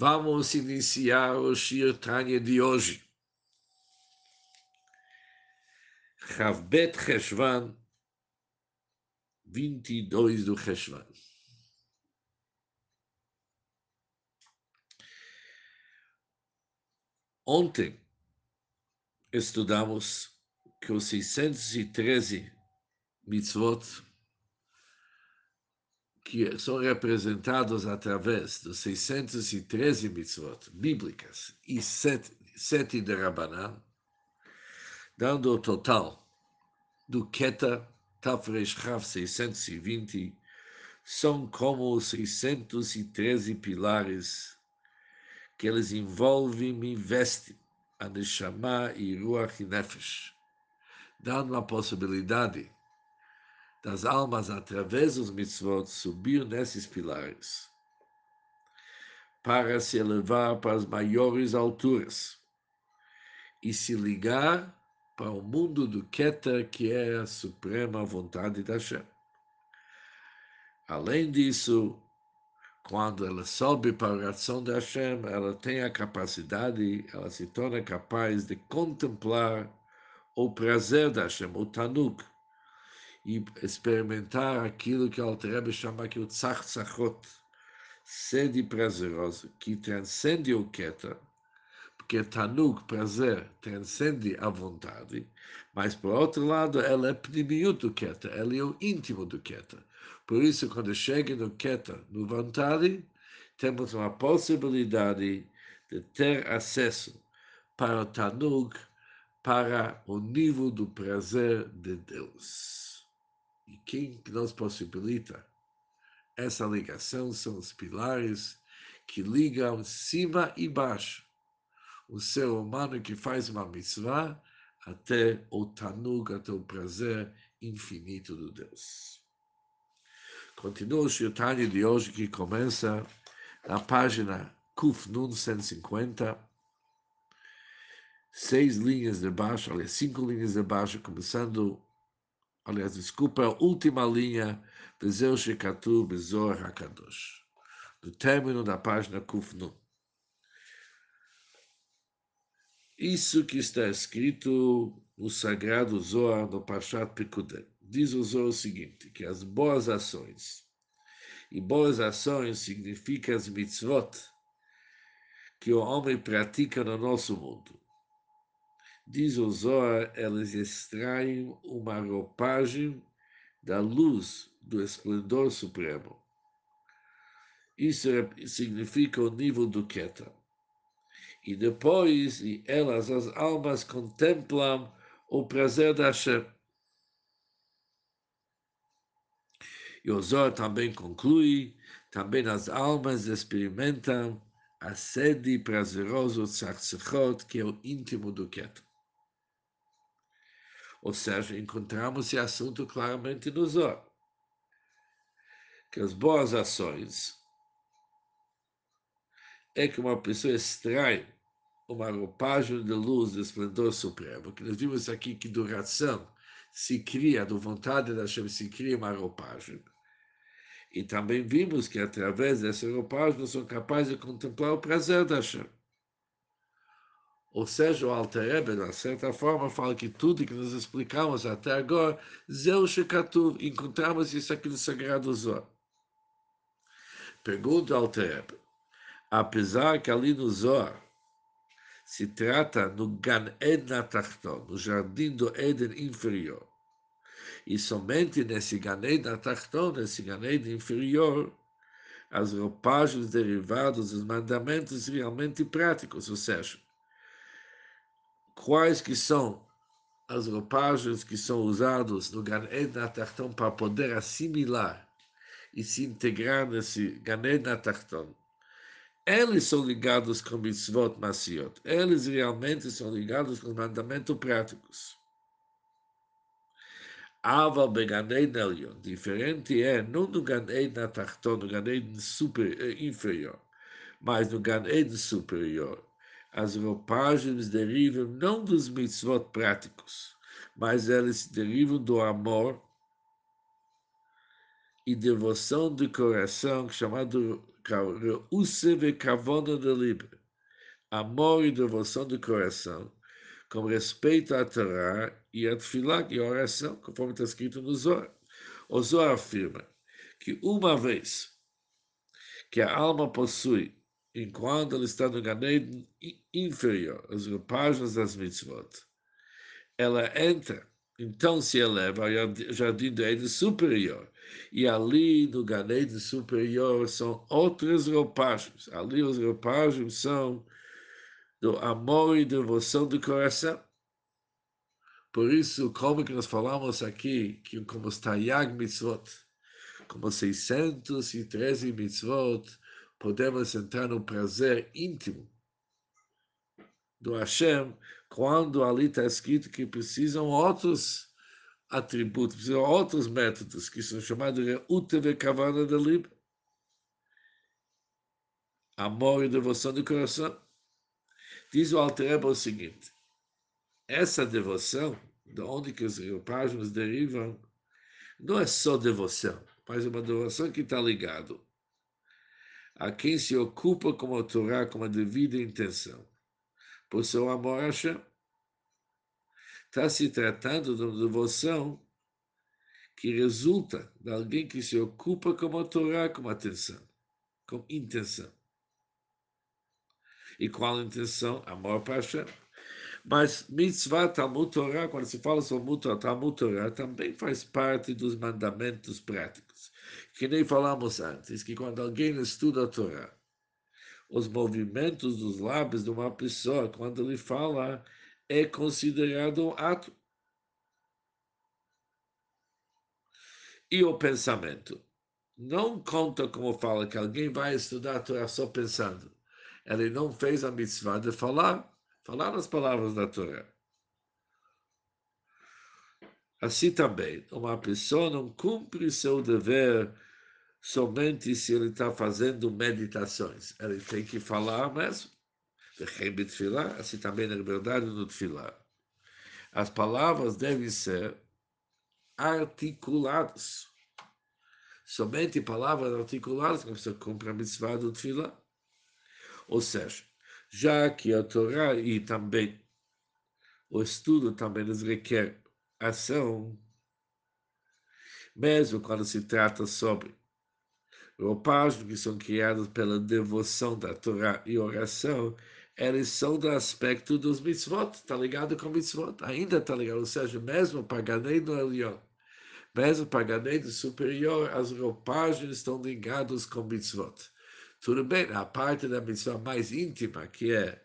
Vamos iniciar o Shir de hoje. Chavbet Cheshvan, 22 do Cheshvan. Ontem estudamos que os 613 mitzvot que são representados através dos 613 mitzvot bíblicas e sete, sete de Rabanan, dando o total do Keter Tafresh Chav 620, são como os 613 pilares que eles envolvem e investem a Neshama e Ruach e Nefesh, dando a possibilidade das almas através dos mitzvot subir nesses pilares para se elevar para as maiores alturas e se ligar para o mundo do Keter, que é a suprema vontade da Hashem. Além disso, quando ela sobe para a oração da Hashem, ela tem a capacidade, ela se torna capaz de contemplar o prazer da Hashem, o Tanuk, e experimentar aquilo que Alter chama aqui o tzach sede prazerosa, que transcende o Keter, porque Tanuk, prazer, transcende a vontade, mas, por outro lado, ela é pnimiut do Keter, ela é o íntimo do Keter. Por isso, quando chega no Keter, no vontade, temos uma possibilidade de ter acesso para o Tanuk, para o nível do prazer de Deus. E quem nos possibilita essa ligação são os pilares que ligam cima e baixo. O ser humano que faz uma mitzvah até o tanug, até o prazer infinito do Deus. Continua o Shirtani de hoje que começa na página Kuf Nun 150, seis linhas de baixo, aliás, cinco linhas de baixo, começando aliás, desculpa, a última linha, Bezeu Shekatu Bezor Hakadosh, do término da página Kufnu. Isso que está escrito no sagrado Zohar, no Pashat Pekudem. Diz o Zohar o seguinte, que as boas ações, e boas ações significam as mitzvot, que o homem pratica no nosso mundo. Diz o Zohar, elas extraem uma roupagem da luz do esplendor supremo. Isso é, significa o nível do Keter. E depois, elas, as almas, contemplam o prazer da Hashem. E o Zohar também conclui, também as almas experimentam a sede prazerosa tzachzechot, que é o íntimo do Keter. Ou seja, encontramos esse assunto claramente no Zohar. Que as boas ações é que uma pessoa extrai uma roupagem de luz de esplendor supremo. Que nós vimos aqui que duração se cria, do vontade da Hashem, se cria uma roupagem. E também vimos que através dessa roupagem nós somos capazes de contemplar o prazer da Hashem. Ou seja, o Alter Rebbe, de certa forma, fala que tudo que nós explicamos até agora, Zeu Shekatuv, encontramos isso aqui no Sagrado Zohar. Pergunta ao Alter apesar que ali no Zohar se trata no Gan Eden Tachton, no Jardim do Éden inferior, e somente nesse Gan Eden Tachton, nesse Gan Eden inferior, as roupagens derivadas dos mandamentos realmente práticos, ou seja, quais que são as roupagens que são usadas no Gan Eden para poder assimilar e se integrar nesse Gan Eden. Eles são ligados com mitzvot maciot. Eles realmente são ligados com mandamentos práticos. Aval began Eden. Diferente é, não no Gan Eden no Gan eh, inferior, mas no Gan superior as roupagens derivam não dos mitzvot práticos, mas elas derivam do amor e devoção do coração, chamado Reúse ve kavona de livre, amor e devoção do coração, com respeito à Torá e à Tfilá, e a oração, conforme está escrito no Zohar. O Zohar afirma que uma vez que a alma possui, enquanto ela está no Ganeden inferior, as roupagens das mitzvot, ela entra, então se eleva ao jardim do Éden superior. E ali no Ganeden superior são outras roupagens. Ali as roupagens são do amor e devoção do coração. Por isso, como que nós falamos aqui, que como está Yag Mitzvot, como 613 mitzvot, podemos entrar no prazer íntimo do Hashem, quando ali está escrito que precisam outros atributos, precisam outros métodos, que são chamados de Uteve Kavana Lib, amor e devoção do coração. Diz o Alter o seguinte, essa devoção, de onde que os páginas derivam, não é só devoção, mas uma devoção que está ligado a quem se ocupa com a Torá com a devida intenção. Por seu amor a Hashem. Está se tratando de uma devoção que resulta de alguém que se ocupa com a Torá com atenção, com intenção. E qual intenção? Amor para Hashem. Mas mitzvah Talmud Torah, quando se fala sobre Talmud Torah, também faz parte dos mandamentos práticos. Que nem falamos antes, que quando alguém estuda a Torá, os movimentos dos lábios de uma pessoa, quando ele fala, é considerado um ato. E o pensamento? Não conta como fala que alguém vai estudar a Torá só pensando. Ele não fez a mitzvah de falar falar as palavras da Torá. Assim também, uma pessoa não cumpre seu dever somente se ele está fazendo meditações. Ele tem que falar mesmo. Assim também na verdade no tefilá. As palavras devem ser articuladas. Somente palavras articuladas quando você cumpre a mitzvah do tefilá. Ou seja, já que a Torá e também o estudo também nos requer ação, mesmo quando se trata sobre roupagens que são criadas pela devoção da Torá e oração, eles são do aspecto dos mitzvot, está ligado com mitzvot, ainda está ligado, ou seja, mesmo para Ganei no Elion, mesmo para Ganei superior, as roupagens estão ligadas com mitzvot. Tudo bem, a parte da missão mais íntima, que é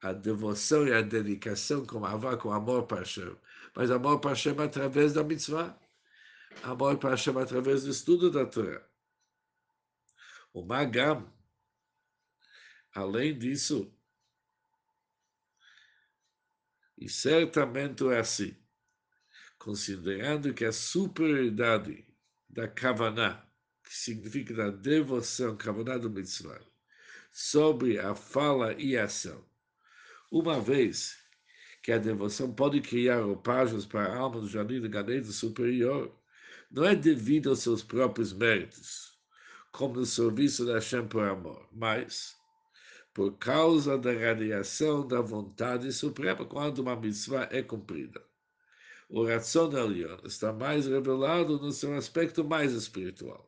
a devoção e a dedicação com Avá, com amor para Hashem. Mas amor para Hashem através da mitzvah. Amor para Hashem através do estudo da Torá. O Magam, além disso, e certamente é assim, considerando que a superioridade da Kavaná, que significa da devoção, Kavanah do Mitzvah, sobre a fala e a ação. Uma vez que a devoção pode criar roupagens para a alma do jardim do superior, não é devido aos seus próprios méritos, como no serviço da Hashem por amor, mas por causa da radiação da vontade suprema quando uma mitzvah é cumprida. O Ratzon Elion está mais revelado no seu aspecto mais espiritual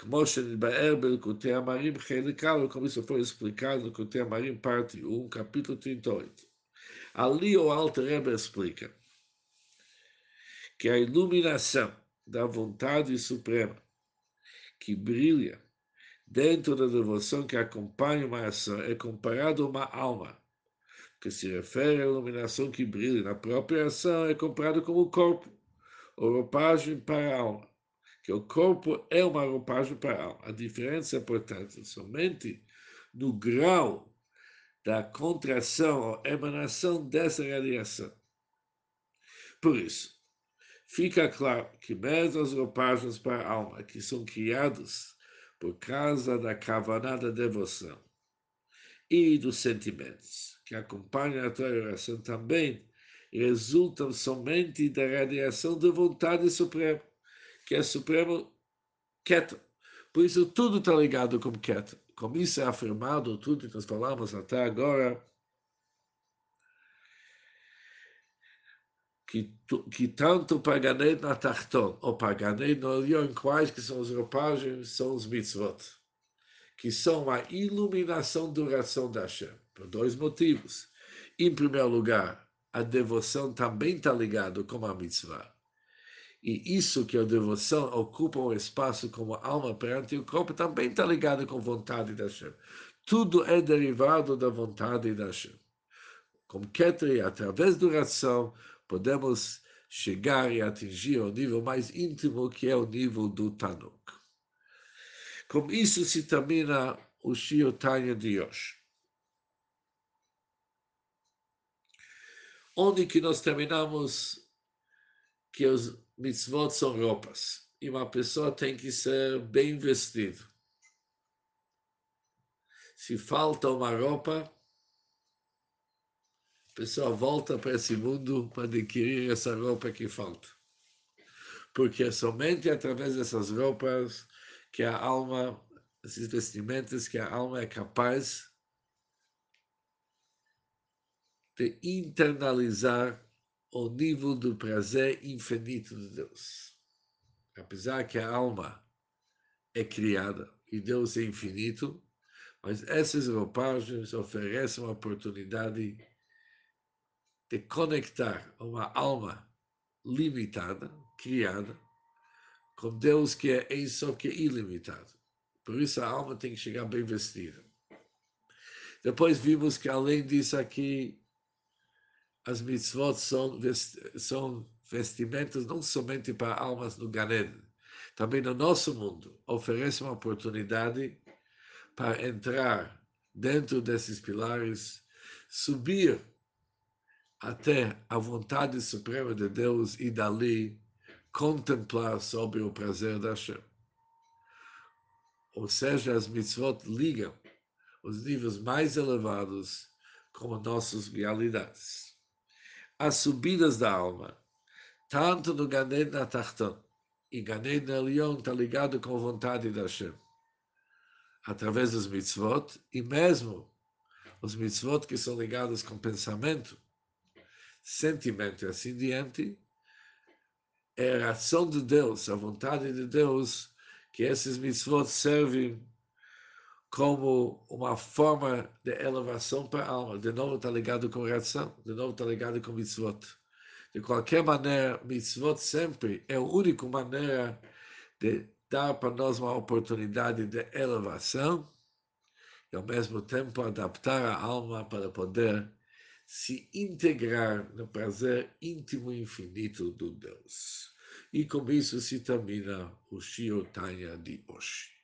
como Shenitbaer Berkutei Amarim Helikalo, como isso foi explicado no Kutei Amarim, parte 1, capítulo 38. Ali o Alter Rebbe explica que a iluminação da vontade suprema que brilha dentro da devoção que acompanha uma ação é comparado a uma alma que se refere à iluminação que brilha na própria ação é comparado como corpo ou roupagem para a alma que o corpo é uma roupagem para a alma. A diferença portanto, somente no grau da contração ou emanação dessa radiação. Por isso, fica claro que mesmo as roupagens para a alma que são criadas por causa da cavanada devoção e dos sentimentos que acompanham a tua oração também resultam somente da radiação da vontade suprema que é Supremo quieto. Por isso, tudo está ligado com Keter. Como isso é afirmado, tudo que nós falamos até agora, que, que tanto para Ganed na Tarton ou para Ganed no Elion, quais que são as roupagens, são os mitzvot, que são a iluminação do oração da Hashem, por dois motivos. Em primeiro lugar, a devoção também está ligada com a mitzvah. E isso que a devoção ocupa um espaço como alma perante o corpo também está ligado com vontade da Hashem. Tudo é derivado da vontade da Hashem. Como Ketri, através da oração, podemos chegar e atingir o nível mais íntimo, que é o nível do Tanuk. Com isso se termina o Shio Tanya de hoje. Onde que nós terminamos que os mitzvot são roupas. E uma pessoa tem que ser bem vestido. Se falta uma roupa, a pessoa volta para esse mundo para adquirir essa roupa que falta. Porque é somente através dessas roupas que a alma, esses vestimentos, que a alma é capaz de internalizar o nível do prazer infinito de Deus. Apesar que a alma é criada e Deus é infinito, mas essas roupagens oferecem uma oportunidade de conectar uma alma limitada, criada, com Deus que é em só que é ilimitado. Por isso a alma tem que chegar bem vestida. Depois vimos que além disso aqui as mitzvot são, são vestimentos não somente para almas no Ganed, também no nosso mundo, oferece uma oportunidade para entrar dentro desses pilares, subir até a vontade suprema de Deus e dali contemplar sobre o prazer da Hashem. Ou seja, as mitzvot ligam os níveis mais elevados com nossas realidades as subidas da alma, tanto no Ganed na Tartan e Ganed na Elion está ligado com a vontade da Hashem, através dos mitzvot, e mesmo os mitzvot que são ligados com pensamento, sentimento e assim diante, é a ação de Deus, a vontade de Deus, que esses mitzvot servem como uma forma de elevação para a alma. De novo está ligado com oração, de novo está ligado com mitzvot. De qualquer maneira, mitzvot sempre é a única maneira de dar para nós uma oportunidade de elevação e, ao mesmo tempo, adaptar a alma para poder se integrar no prazer íntimo e infinito do Deus. E com isso se termina o Shio Tanya de hoje.